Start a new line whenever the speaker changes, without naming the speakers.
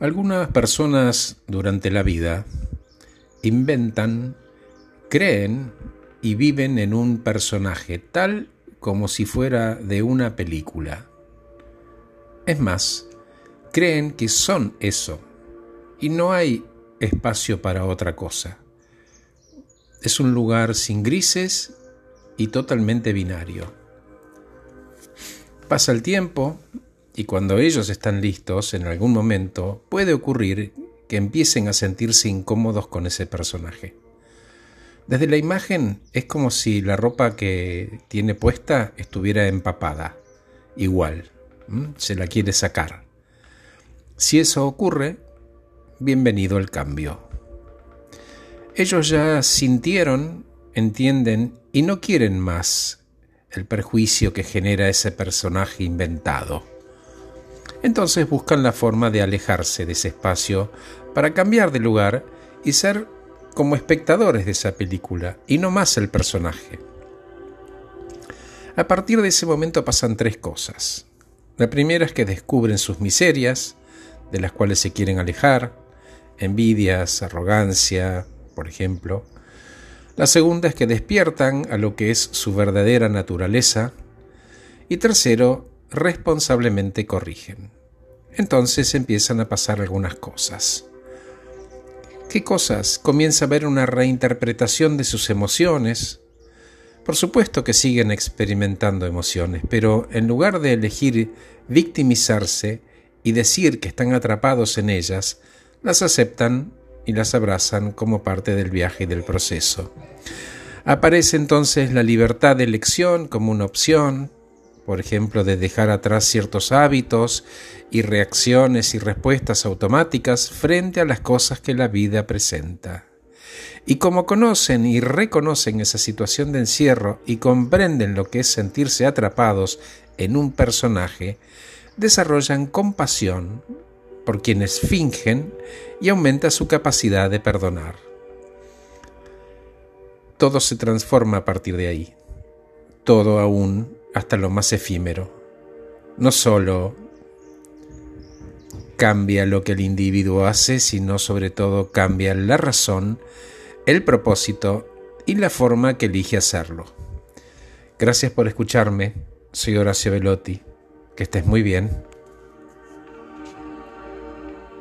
Algunas personas durante la vida inventan, creen y viven en un personaje tal como si fuera de una película. Es más, creen que son eso y no hay espacio para otra cosa. Es un lugar sin grises y totalmente binario. Pasa el tiempo y cuando ellos están listos, en algún momento, puede ocurrir que empiecen a sentirse incómodos con ese personaje. Desde la imagen es como si la ropa que tiene puesta estuviera empapada, igual, se la quiere sacar. Si eso ocurre, bienvenido el cambio. Ellos ya sintieron, entienden y no quieren más el perjuicio que genera ese personaje inventado. Entonces buscan la forma de alejarse de ese espacio para cambiar de lugar y ser como espectadores de esa película y no más el personaje. A partir de ese momento pasan tres cosas. La primera es que descubren sus miserias, de las cuales se quieren alejar, envidias, arrogancia, por ejemplo. La segunda es que despiertan a lo que es su verdadera naturaleza. Y tercero, responsablemente corrigen. Entonces empiezan a pasar algunas cosas. ¿Qué cosas? Comienza a haber una reinterpretación de sus emociones. Por supuesto que siguen experimentando emociones, pero en lugar de elegir victimizarse y decir que están atrapados en ellas, las aceptan y las abrazan como parte del viaje y del proceso. Aparece entonces la libertad de elección como una opción, por ejemplo, de dejar atrás ciertos hábitos y reacciones y respuestas automáticas frente a las cosas que la vida presenta. Y como conocen y reconocen esa situación de encierro y comprenden lo que es sentirse atrapados en un personaje, desarrollan compasión por quienes fingen y aumenta su capacidad de perdonar. Todo se transforma a partir de ahí. Todo aún hasta lo más efímero. No solo cambia lo que el individuo hace, sino sobre todo cambia la razón, el propósito y la forma que elige hacerlo. Gracias por escucharme. Soy Horacio Velotti. Que estés muy bien.